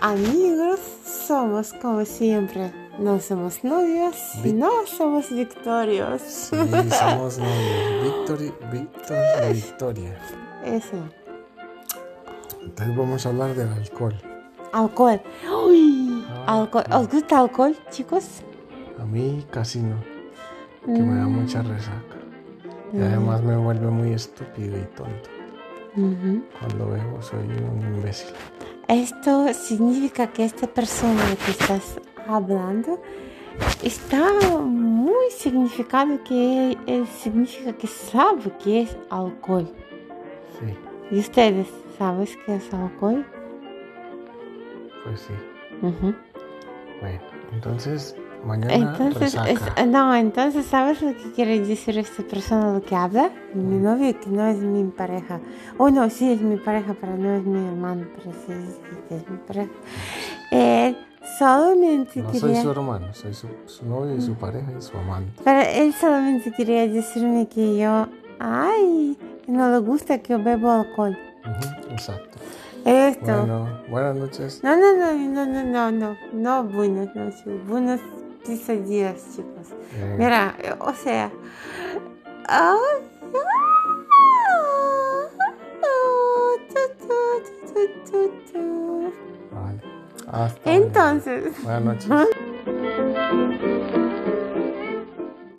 amigos somos como siempre. No somos novios, Vi- no somos victorios. Sí, somos novios. Victory, Víctor y Victoria. Eso. Entonces vamos a hablar del alcohol. Alcohol. Uy, Ah, alcohol. no. ¿Os gusta alcohol, chicos? A mí casi no, que me da Mm, mucha resaca. Y Mm. además me vuelve muy estúpido y tonto. Cuando bebo soy un imbécil. Esto significa que esta persona que estás hablando está muy significado que él significa que sabe que es alcohol. Sí, ¿Y ustedes saben qué es alcohol? pues sí. Bueno, entonces mañana Entonces, es- no, entonces, ¿sabes lo que quiere decir esta persona lo que habla? Mi novio que no es mi pareja. Oh, no, sí es mi pareja, pero no es mi hermano, pero sí es, mi pareja. Él solamente No soy su hermano, soy su, su novio y su pareja y su amante. Pero él solamente quería decirme que yo... Ay, no le gusta que yo bebo alcohol. Exacto. Esto. Bueno, buenas noches. No, no, no, no, no, no, no, no, buenas noches, buenos días, chicos. Eh, Mira, o sea. Vale. Hasta mañana. Entonces, Buenas noches. buenas